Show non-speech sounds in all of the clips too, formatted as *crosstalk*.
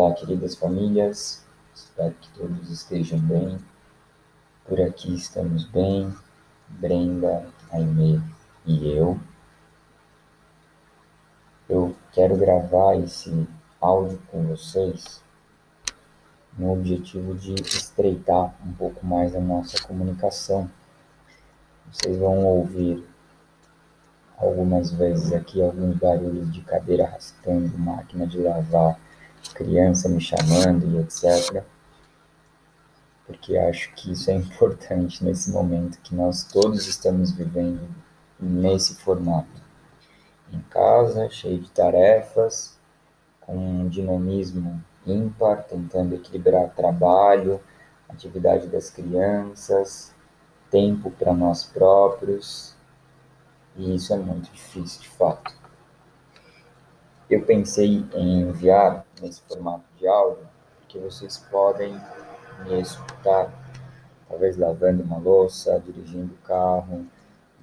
Olá, queridas famílias, espero que todos estejam bem. Por aqui estamos bem, Brenda, Aimee e eu. Eu quero gravar esse áudio com vocês no objetivo de estreitar um pouco mais a nossa comunicação. Vocês vão ouvir algumas vezes aqui alguns barulhos de cadeira arrastando, máquina de lavar, criança me chamando e etc. Porque acho que isso é importante nesse momento que nós todos estamos vivendo nesse formato. Em casa, cheio de tarefas, com um dinamismo ímpar, tentando equilibrar trabalho, atividade das crianças, tempo para nós próprios, e isso é muito difícil de fato. Eu pensei em enviar nesse formato de áudio, porque vocês podem me escutar, talvez lavando uma louça, dirigindo o carro,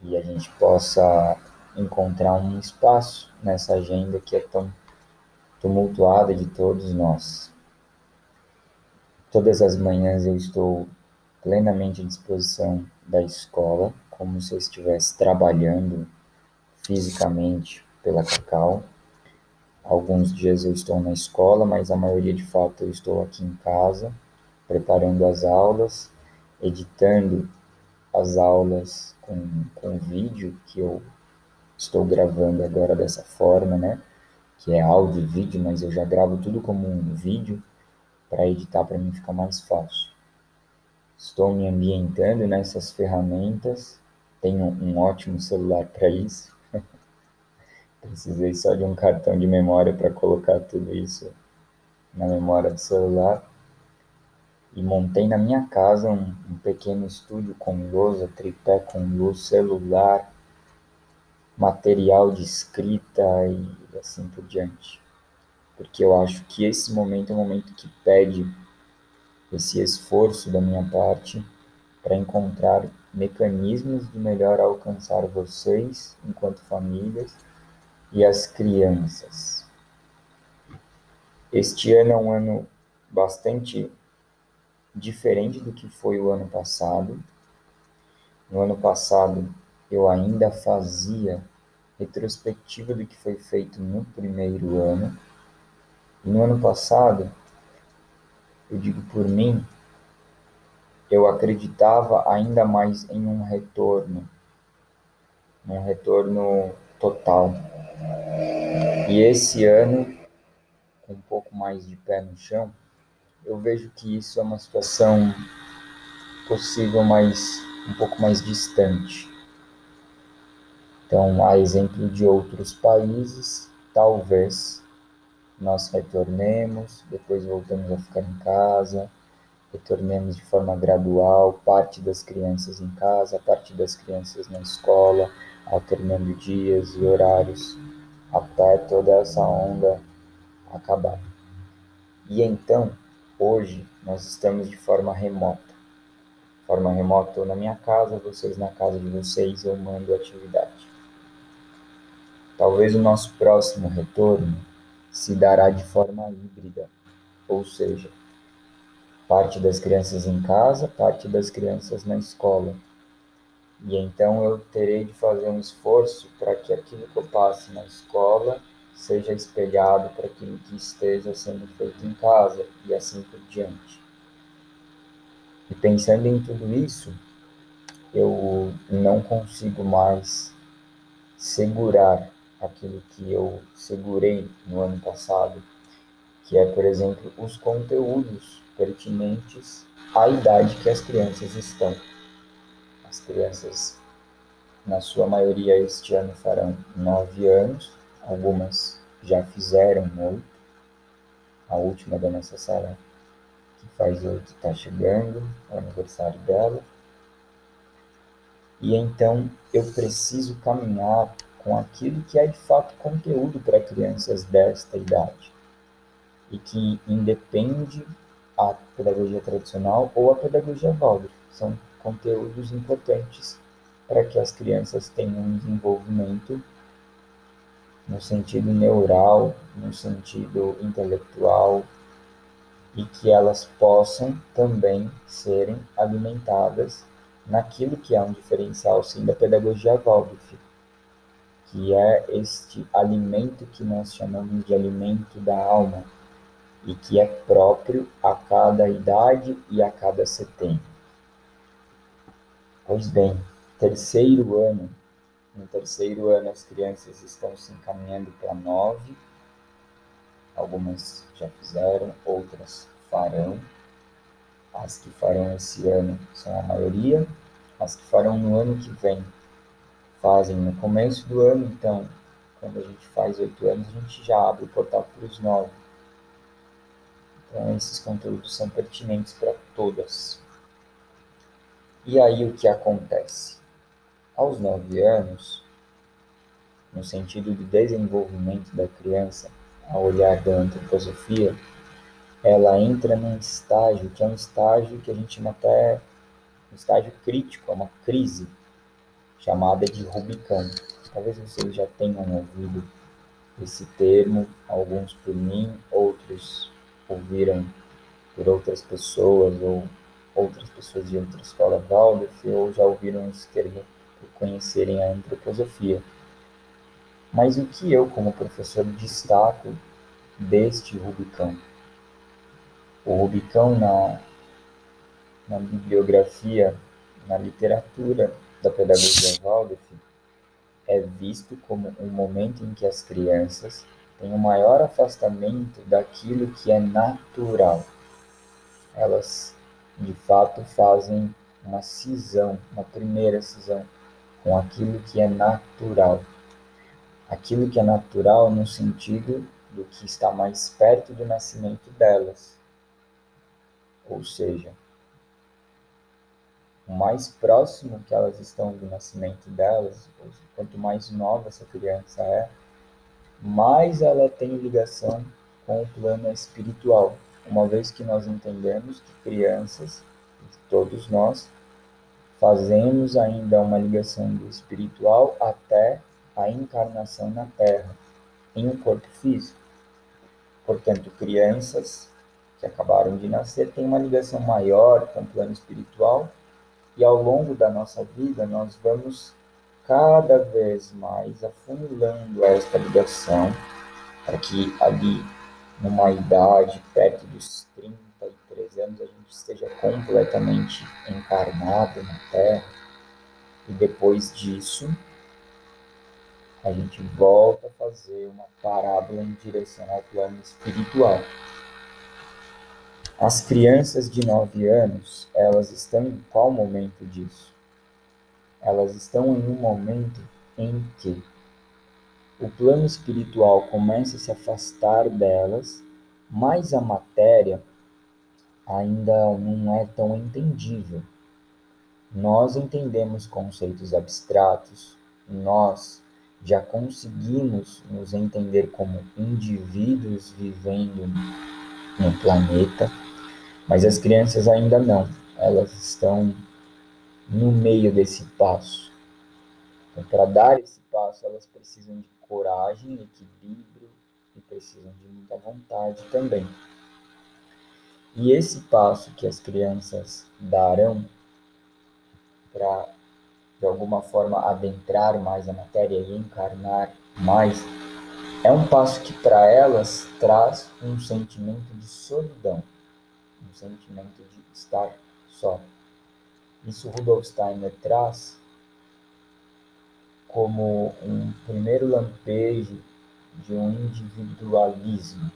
e a gente possa encontrar um espaço nessa agenda que é tão tumultuada de todos nós. Todas as manhãs eu estou plenamente à disposição da escola, como se eu estivesse trabalhando fisicamente pela Cacau. Alguns dias eu estou na escola, mas a maioria de fato eu estou aqui em casa, preparando as aulas, editando as aulas com, com vídeo que eu estou gravando agora dessa forma, né? Que é áudio e vídeo, mas eu já gravo tudo como um vídeo para editar para mim ficar mais fácil. Estou me ambientando nessas ferramentas, tenho um ótimo celular para isso. Precisei só de um cartão de memória para colocar tudo isso na memória do celular. E montei na minha casa um, um pequeno estúdio com lousa, tripé com luz, celular, material de escrita e assim por diante. Porque eu acho que esse momento é um momento que pede esse esforço da minha parte para encontrar mecanismos de melhor alcançar vocês enquanto famílias e as crianças. Este ano é um ano bastante diferente do que foi o ano passado. No ano passado, eu ainda fazia retrospectiva do que foi feito no primeiro ano. E no ano passado, eu digo por mim, eu acreditava ainda mais em um retorno, um retorno total. E esse ano, com um pouco mais de pé no chão, eu vejo que isso é uma situação possível, mas um pouco mais distante. Então, a exemplo de outros países, talvez nós retornemos, depois voltamos a ficar em casa, retornemos de forma gradual, parte das crianças em casa, parte das crianças na escola, alternando dias e horários, até toda essa onda acabar. E então, hoje, nós estamos de forma remota. Forma remota, eu na minha casa, vocês na casa de vocês, eu mando atividade. Talvez o nosso próximo retorno se dará de forma híbrida, ou seja, parte das crianças em casa, parte das crianças na escola. E então eu terei de fazer um esforço para que aquilo que eu passe na escola seja espelhado para aquilo que esteja sendo feito em casa e assim por diante. E pensando em tudo isso, eu não consigo mais segurar aquilo que eu segurei no ano passado, que é, por exemplo, os conteúdos pertinentes à idade que as crianças estão. As crianças, na sua maioria, este ano farão nove anos, algumas já fizeram oito. A última da nossa sala, que faz oito, está chegando, é o aniversário dela. E então eu preciso caminhar com aquilo que é de fato conteúdo para crianças desta idade e que independe a pedagogia tradicional ou a pedagogia Waldorf. São conteúdos importantes para que as crianças tenham um desenvolvimento no sentido neural, no sentido intelectual, e que elas possam também serem alimentadas naquilo que é um diferencial, sim, da pedagogia Waldorf, que é este alimento que nós chamamos de alimento da alma e que é próprio a cada idade e a cada setembro. Pois bem, terceiro ano, no terceiro ano as crianças estão se encaminhando para nove, algumas já fizeram, outras farão. As que farão esse ano são a maioria, as que farão no ano que vem fazem no começo do ano, então, quando a gente faz oito anos, a gente já abre o portal para os nove. Então, esses conteúdos são pertinentes para todas. E aí, o que acontece? Aos nove anos, no sentido de desenvolvimento da criança, ao olhar da antroposofia, ela entra num estágio que é um estágio que a gente chama até um estágio crítico, é uma crise, chamada de Rubicão. Talvez vocês já tenham ouvido esse termo, alguns por mim, outros ouviram por outras pessoas ou outras pessoas de outra escola Waldorf ou já ouviram esse por conhecerem a antroposofia. Mas o que eu, como professor, destaco deste Rubicão? O Rubicão na, na bibliografia, na literatura da pedagogia Waldorf, é visto como um momento em que as crianças têm um maior afastamento daquilo que é natural. Elas, de fato, fazem uma cisão, uma primeira cisão com aquilo que é natural. Aquilo que é natural no sentido do que está mais perto do nascimento delas. Ou seja, o mais próximo que elas estão do nascimento delas, quanto mais nova essa criança é, mais ela tem ligação com o plano espiritual, uma vez que nós entendemos que crianças, todos nós, fazemos ainda uma ligação do espiritual até a encarnação na Terra, em um corpo físico. Portanto, crianças que acabaram de nascer têm uma ligação maior com o plano espiritual e ao longo da nossa vida nós vamos cada vez mais afunilando esta ligação para que ali numa idade perto dos 33 anos a gente esteja completamente encarnado na Terra e depois disso a gente volta a fazer uma parábola em direção ao plano espiritual. As crianças de 9 anos, elas estão em qual momento disso? Elas estão em um momento em que o plano espiritual começa a se afastar delas, mas a matéria ainda não é tão entendível. Nós entendemos conceitos abstratos, nós já conseguimos nos entender como indivíduos vivendo no planeta mas as crianças ainda não, elas estão no meio desse passo. Então, para dar esse passo, elas precisam de coragem, equilíbrio e precisam de muita vontade também. E esse passo que as crianças darão para, de alguma forma, adentrar mais a matéria e encarnar mais, é um passo que para elas traz um sentimento de solidão um sentimento de estar só. Isso Rudolf Steiner traz como um primeiro lampejo de um individualismo.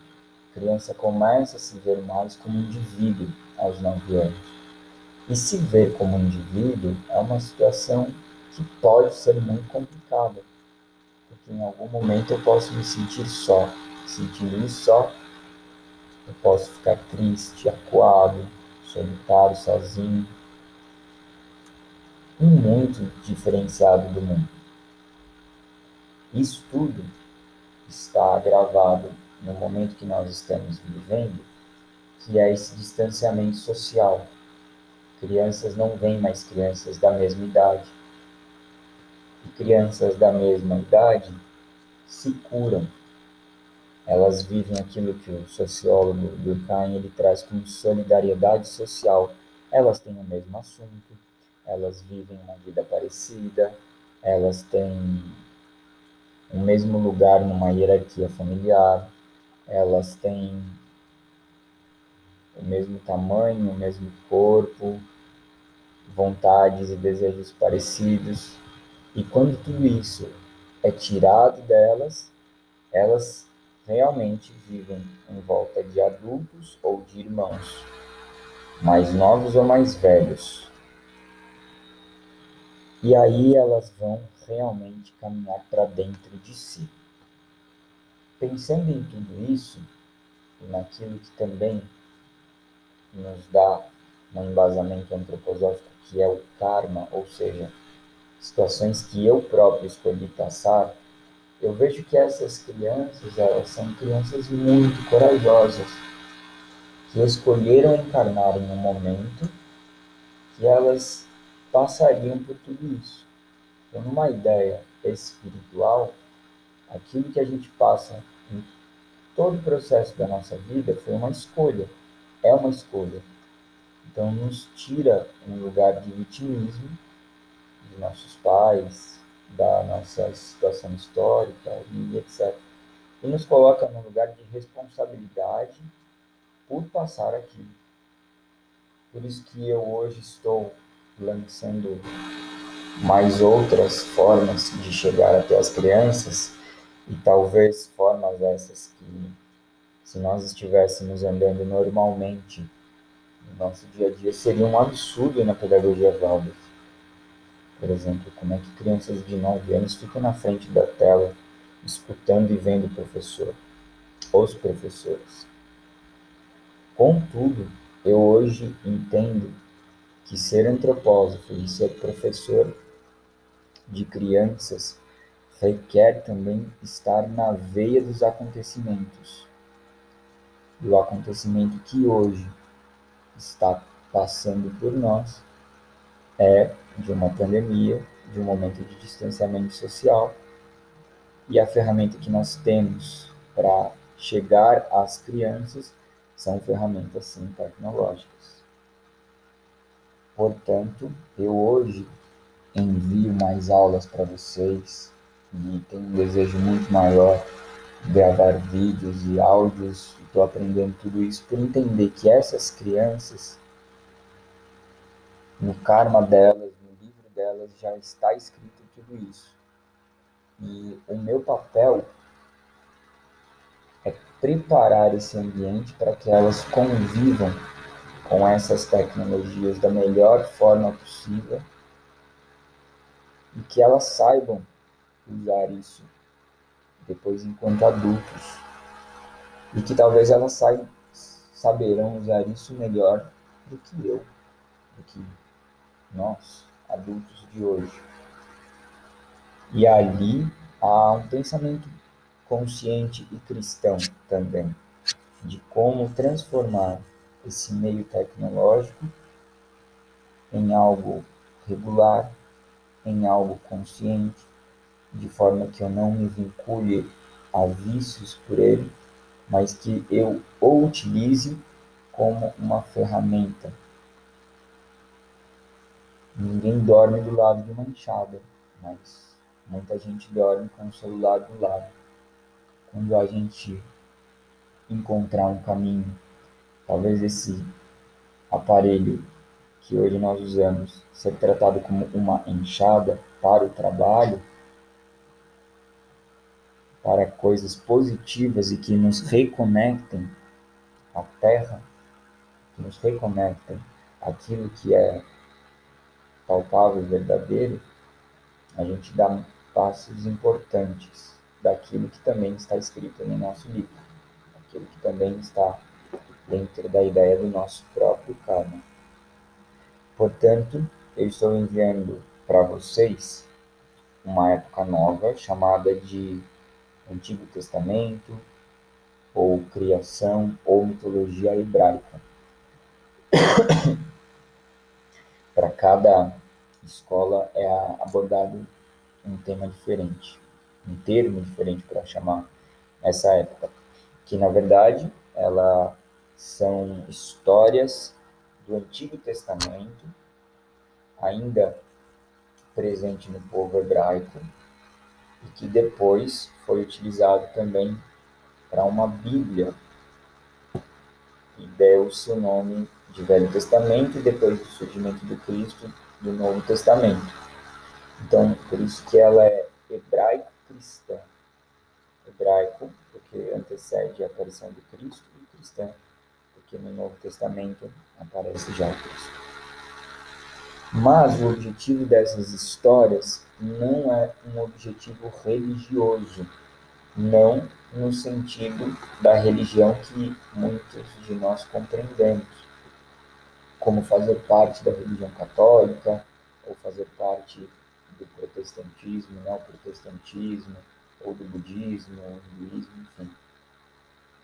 A criança começa a se ver mais como indivíduo aos nove anos. E se ver como indivíduo é uma situação que pode ser muito complicada, porque em algum momento eu posso me sentir só. Sentindo isso só, eu posso ficar triste, acuado, solitário, sozinho e muito diferenciado do mundo. Isso tudo está gravado no momento que nós estamos vivendo, que é esse distanciamento social. Crianças não veem mais crianças da mesma idade. E crianças da mesma idade se curam elas vivem aquilo que o sociólogo Durkheim ele traz como solidariedade social. Elas têm o mesmo assunto, elas vivem uma vida parecida, elas têm o mesmo lugar numa hierarquia familiar, elas têm o mesmo tamanho, o mesmo corpo, vontades e desejos parecidos. E quando tudo isso é tirado delas, elas realmente vivem em volta de adultos ou de irmãos, mais novos ou mais velhos. E aí elas vão realmente caminhar para dentro de si. Pensando em tudo isso, e naquilo que também nos dá um embasamento antroposófico, que é o karma, ou seja, situações que eu próprio escolhi passar, eu vejo que essas crianças, elas são crianças muito corajosas, que escolheram encarnar em um momento que elas passariam por tudo isso. Então, numa ideia espiritual, aquilo que a gente passa em todo o processo da nossa vida foi uma escolha, é uma escolha. Então, nos tira um lugar de vitimismo de nossos pais, da nossa situação histórica e etc. E nos coloca num lugar de responsabilidade por passar aquilo. Por isso que eu hoje estou lançando mais outras formas de chegar até as crianças e talvez formas essas que se nós estivéssemos andando normalmente no nosso dia a dia seria um absurdo na pedagogia Waldorf por exemplo, como é que crianças de 9 anos ficam na frente da tela, escutando e vendo o professor, os professores. Contudo, eu hoje entendo que ser antropósofo e ser professor de crianças requer também estar na veia dos acontecimentos. Do acontecimento que hoje está passando por nós é de uma pandemia, de um momento de distanciamento social, e a ferramenta que nós temos para chegar às crianças são ferramentas sim tecnológicas. Portanto, eu hoje envio mais aulas para vocês e tenho um desejo muito maior de gravar vídeos e áudios. Estou aprendendo tudo isso por entender que essas crianças, no karma delas, delas já está escrito tudo isso. E o meu papel é preparar esse ambiente para que elas convivam com essas tecnologias da melhor forma possível e que elas saibam usar isso depois enquanto adultos e que talvez elas saibam, saberão usar isso melhor do que eu, do que nós adultos de hoje. E ali há um pensamento consciente e cristão também, de como transformar esse meio tecnológico em algo regular, em algo consciente, de forma que eu não me vincule a vícios por ele, mas que eu o utilize como uma ferramenta Ninguém dorme do lado de uma enxada, mas muita gente dorme com o celular do lado. Quando a gente encontrar um caminho, talvez esse aparelho que hoje nós usamos ser tratado como uma enxada para o trabalho, para coisas positivas e que nos reconectem à terra, que nos reconectem aquilo que é palpável e verdadeiro, a gente dá passos importantes daquilo que também está escrito no nosso livro, aquilo que também está dentro da ideia do nosso próprio karma. Portanto, eu estou enviando para vocês uma época nova chamada de Antigo Testamento, ou criação, ou mitologia hebraica. *coughs* para cada escola é abordado um tema diferente, um termo diferente para chamar essa época. que na verdade ela são histórias do Antigo Testamento, ainda presente no povo hebraico, e que depois foi utilizado também para uma Bíblia e deu seu nome de Velho Testamento e depois do surgimento do Cristo do Novo Testamento. Então, por isso que ela é hebraico-cristã. Hebraico, porque antecede a aparição do Cristo, e cristã, porque no Novo Testamento aparece já o Cristo. Mas o objetivo dessas histórias não é um objetivo religioso, não no sentido da religião que muitos de nós compreendemos, como fazer parte da religião católica ou fazer parte do protestantismo, não protestantismo, ou do budismo, ou hinduísmo, enfim.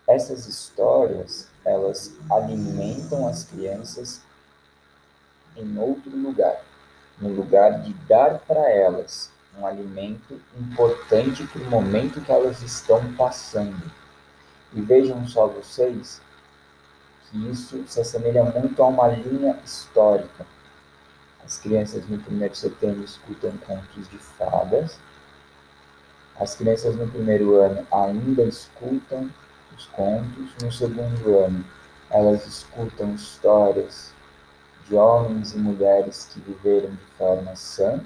Essas histórias, elas alimentam as crianças em outro lugar, no lugar de dar para elas um alimento importante para o momento que elas estão passando. E vejam só vocês que isso se assemelha muito a uma linha histórica. As crianças no primeiro setembro escutam contos de fadas. As crianças no primeiro ano ainda escutam os contos. No segundo ano, elas escutam histórias de homens e mulheres que viveram de forma sã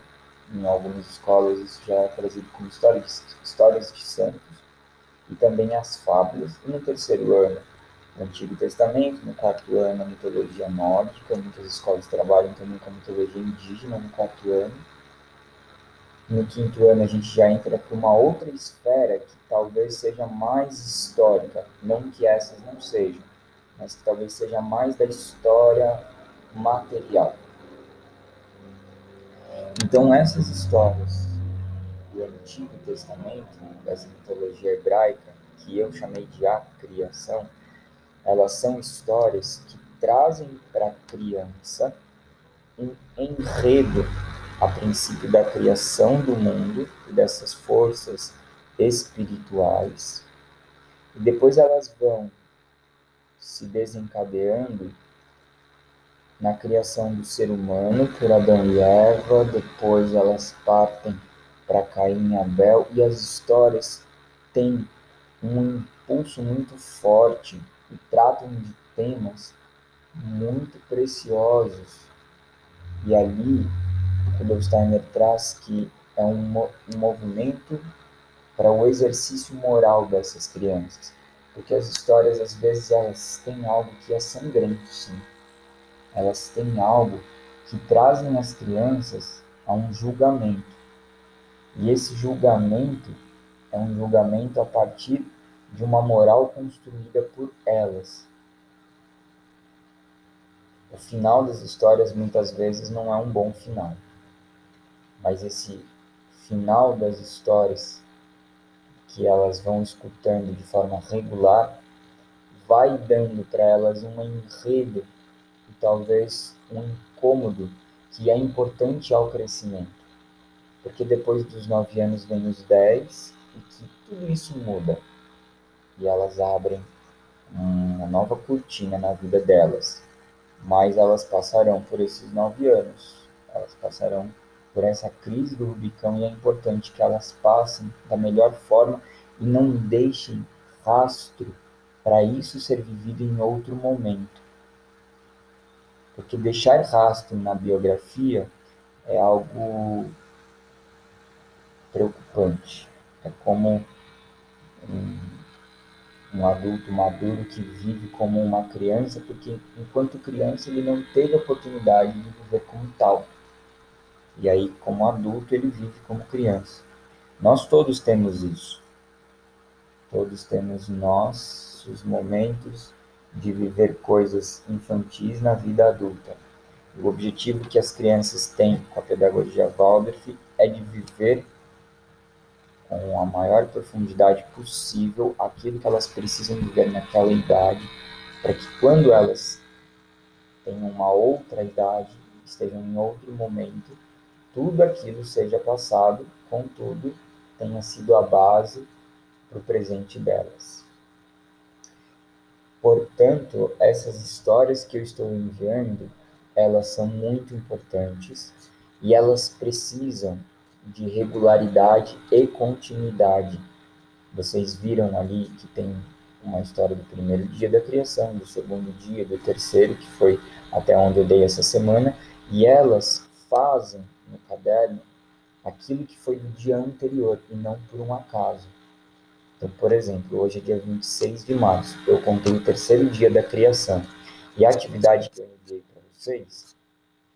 em algumas escolas isso já é trazido como histórias, histórias de santos, e também as fábulas. E no terceiro ano, o Antigo Testamento, no quarto ano, a mitologia nórdica, muitas escolas trabalham também com a mitologia indígena no quarto ano. No quinto ano, a gente já entra para uma outra esfera que talvez seja mais histórica, não que essas não sejam, mas que talvez seja mais da história material. Então, essas histórias do Antigo Testamento, dessa mitologia hebraica, que eu chamei de a criação, elas são histórias que trazem para a criança um enredo a princípio da criação do mundo e dessas forças espirituais. E depois elas vão se desencadeando na criação do ser humano por Adão e Eva, depois elas partem para Caim e Abel, e as histórias têm um impulso muito forte e tratam de temas muito preciosos. E ali, Rudolf Steiner traz que é um, um movimento para o exercício moral dessas crianças. Porque as histórias, às vezes, elas têm algo que é sangrento, sim elas têm algo que trazem as crianças a um julgamento. E esse julgamento é um julgamento a partir de uma moral construída por elas. O final das histórias muitas vezes não é um bom final, mas esse final das histórias que elas vão escutando de forma regular vai dando para elas um enredo talvez um incômodo que é importante ao crescimento. Porque depois dos nove anos vem os dez e que tudo isso muda. E elas abrem uma nova cortina na vida delas. Mas elas passarão por esses nove anos. Elas passarão por essa crise do Rubicão e é importante que elas passem da melhor forma e não deixem rastro para isso ser vivido em outro momento. Porque deixar rastro na biografia é algo preocupante. É como um, um, adulto maduro que vive como uma criança, porque enquanto criança ele não teve a oportunidade de viver como tal. E aí, como adulto, ele vive como criança. Nós todos temos isso. Todos temos nossos momentos de viver coisas infantis na vida adulta. O objetivo que as crianças têm com a pedagogia Waldorf é de viver com a maior profundidade possível aquilo que elas precisam viver naquela idade, para que quando elas tenham uma outra idade, estejam em outro momento, tudo aquilo seja passado, contudo, tenha sido a base para o presente delas. Portanto, essas histórias que eu estou enviando, elas são muito importantes e elas precisam de regularidade e continuidade. Vocês viram ali que tem uma história do primeiro dia da criação, do segundo dia, do terceiro, que foi até onde eu dei essa semana, e elas fazem no caderno aquilo que foi do dia anterior e não por um acaso. Então, por exemplo, hoje é dia 26 de março, eu contei o terceiro dia da criação. E a atividade que eu enviei para vocês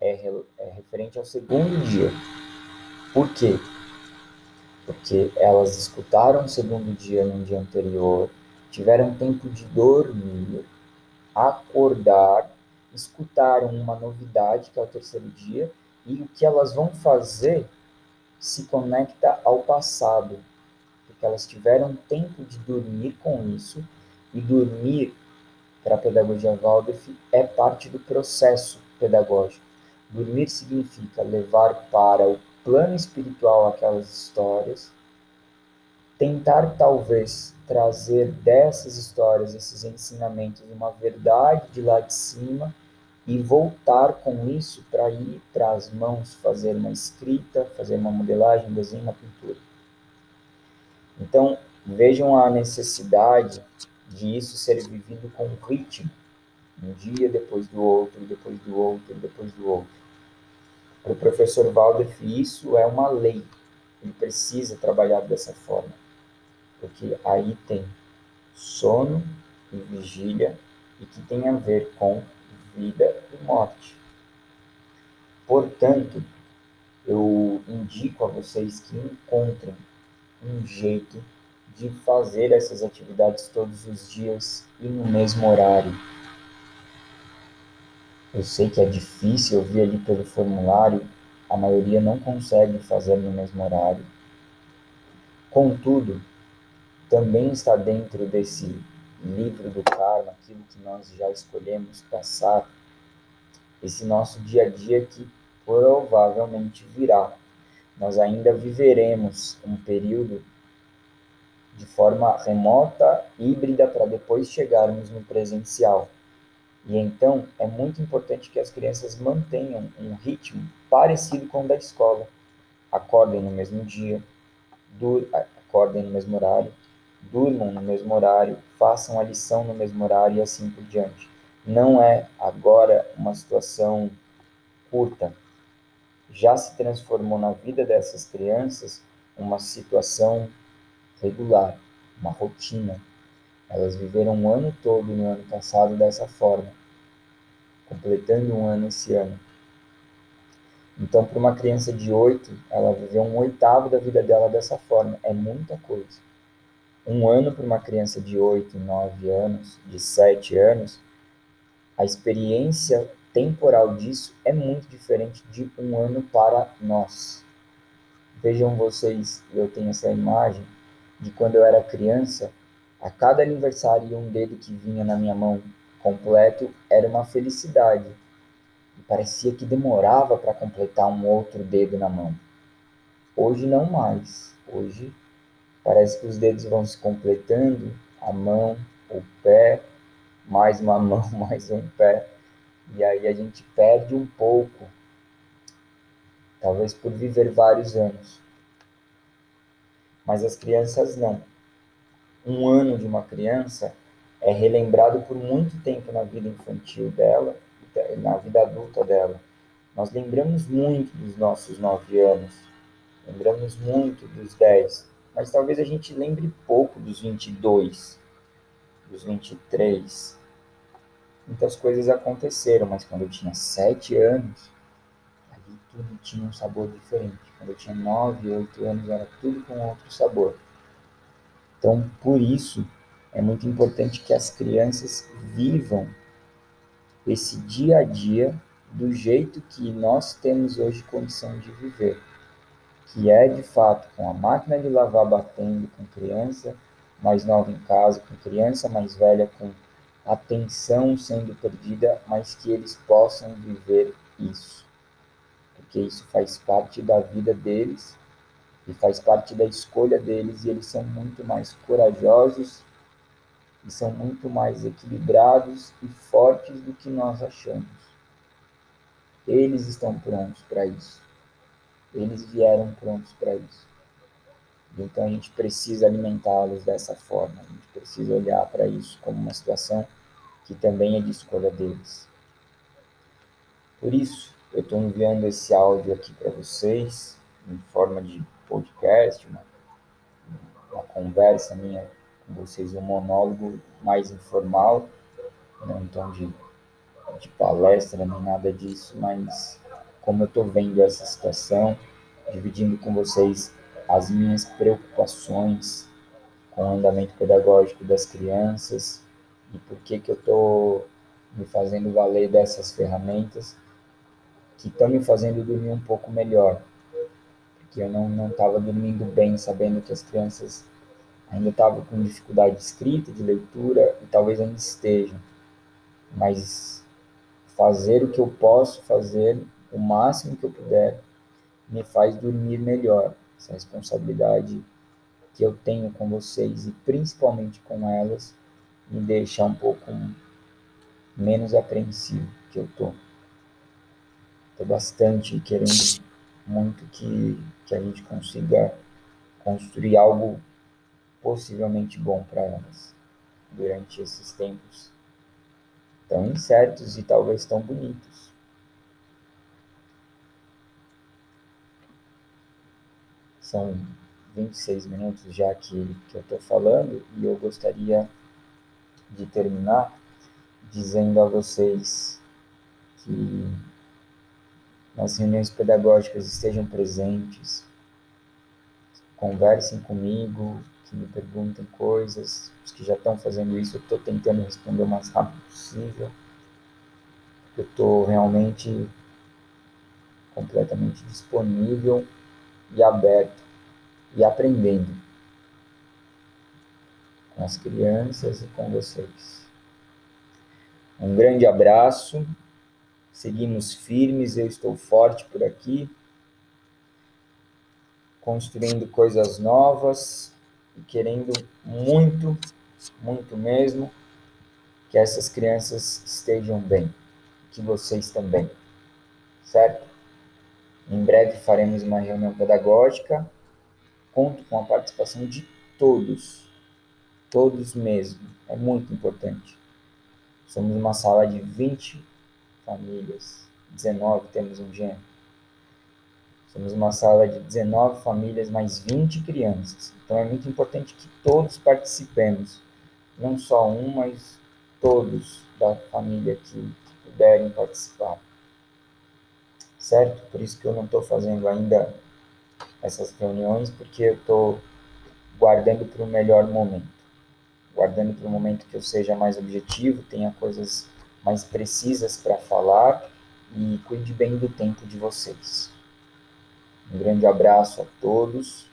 é, é referente ao segundo dia. Por quê? Porque elas escutaram o segundo dia no dia anterior, tiveram tempo de dormir, acordar, escutaram uma novidade, que é o terceiro dia, e o que elas vão fazer se conecta ao passado, porque elas tiveram tempo de dormir com isso, e dormir, para a pedagogia Waldorf, é parte do processo pedagógico. Dormir significa levar para o plano espiritual aquelas histórias, tentar talvez trazer dessas histórias, esses ensinamentos, uma verdade de lá de cima e voltar com isso para ir para as mãos fazer uma escrita, fazer uma modelagem, desenho, uma pintura. Então, vejam a necessidade de isso ser vivido com ritmo, um dia depois do outro, depois do outro, depois do outro. Para o professor Waldorf, isso é uma lei. Ele precisa trabalhar dessa forma, porque aí tem sono e vigília e que tem a ver com vida e morte. Portanto, eu indico a vocês que encontrem um jeito de fazer essas atividades todos os dias e no mesmo horário. Eu sei que é difícil, eu vi ali pelo formulário, a maioria não consegue fazer no mesmo horário. Contudo, também está dentro desse livro do karma, aquilo que nós já escolhemos passar, esse nosso dia a dia que provavelmente virá. Nós ainda viveremos um período de forma remota, híbrida, para depois chegarmos no presencial. E então é muito importante que as crianças mantenham um ritmo parecido com o da escola. Acordem no mesmo dia, acordem no mesmo horário, durmam no mesmo horário, façam a lição no mesmo horário e assim por diante. Não é agora uma situação curta. Já se transformou na vida dessas crianças uma situação regular, uma rotina. Elas viveram um ano todo no ano passado dessa forma, completando um ano esse ano. Então, para uma criança de oito, ela viveu um oitavo da vida dela dessa forma. É muita coisa. Um ano para uma criança de oito, nove anos, de sete anos, a experiência temporal disso é muito diferente de um ano para nós. Vejam vocês, eu tenho essa imagem de quando eu era criança, a cada aniversário um dedo que vinha na minha mão completo era uma felicidade. E parecia que demorava para completar um outro dedo na mão. Hoje não mais. Hoje parece que os dedos vão se completando, a mão, o pé, mais uma *laughs* mão, mais um pé. E aí a gente perde um pouco, talvez por viver vários anos mas as crianças não. Um ano de uma criança é relembrado por muito tempo na vida infantil dela na vida adulta dela. Nós lembramos muito dos nossos nove anos, lembramos muito dos dez, mas talvez a gente lembre pouco dos 22, dos 23. Muitas coisas aconteceram, mas quando eu tinha sete anos, ali tudo tinha um sabor diferente. Quando eu tinha 9, 8 anos, era tudo com outro sabor. Então, por isso, é muito importante que as crianças vivam esse dia a dia do jeito que nós temos hoje condição de viver, que é de fato com a máquina de lavar batendo com criança mais nova em casa, com criança mais velha com atenção sendo perdida, mas que eles possam viver isso porque isso faz parte da vida deles e faz parte da escolha deles, e eles são muito mais corajosos e são muito mais equilibrados e fortes do que nós achamos. Eles estão prontos para isso. Eles vieram prontos para isso. Então a gente precisa alimentá-los dessa forma. A gente precisa olhar para isso como uma situação que também é de escolha deles. Por isso, eu estou enviando esse áudio aqui para vocês, em forma de podcast, uma, uma conversa minha com vocês, um monólogo mais informal, não em tom de, de palestra nem nada disso, mas como eu estou vendo essa situação, dividindo com vocês as minhas preocupações com o andamento pedagógico das crianças e por que, que eu estou me fazendo valer dessas ferramentas que estão me fazendo dormir um pouco melhor. Porque eu não estava dormindo bem, sabendo que as crianças ainda estavam com dificuldade de escrita, de leitura e talvez ainda estejam. Mas fazer o que eu posso fazer, o máximo que eu puder, me faz dormir melhor. Essa responsabilidade que eu tenho com vocês e principalmente com elas me deixa um pouco menos apreensivo que eu tô. Tô bastante querendo muito que, que a gente consiga construir algo possivelmente bom para elas durante esses tempos tão incertos e talvez tão bonitos. São 26 minutos já que, que eu estou falando e eu gostaria de terminar dizendo a vocês que nas reuniões pedagógicas estejam presentes, conversem comigo, que me perguntem coisas. Os que já estão fazendo isso, eu estou tentando responder o mais rápido possível. Eu estou realmente completamente disponível e aberto e aprendendo com as crianças e com vocês. Um grande abraço, seguimos firmes, eu estou forte por aqui, construindo coisas novas e querendo muito, muito mesmo que essas crianças estejam bem, que vocês também, certo? Em breve faremos uma reunião pedagógica conto com a participação de todos, todos mesmo, é muito importante. Somos uma sala de 20 famílias, 19 temos um gênero. Somos uma sala de 19 famílias mais 20 crianças. Então é muito importante que todos participemos, não só um, mas todos da família que, puderem participar. Certo? Por isso que eu não estou fazendo ainda essas reuniões, porque eu estou guardando para o melhor momento. Guardando para o momento que eu seja mais objetivo, tenha coisas mais precisas para falar e cuide bem do tempo de vocês. Um grande abraço a todos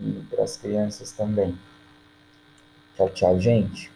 e para as crianças também. Tchau, tchau, gente.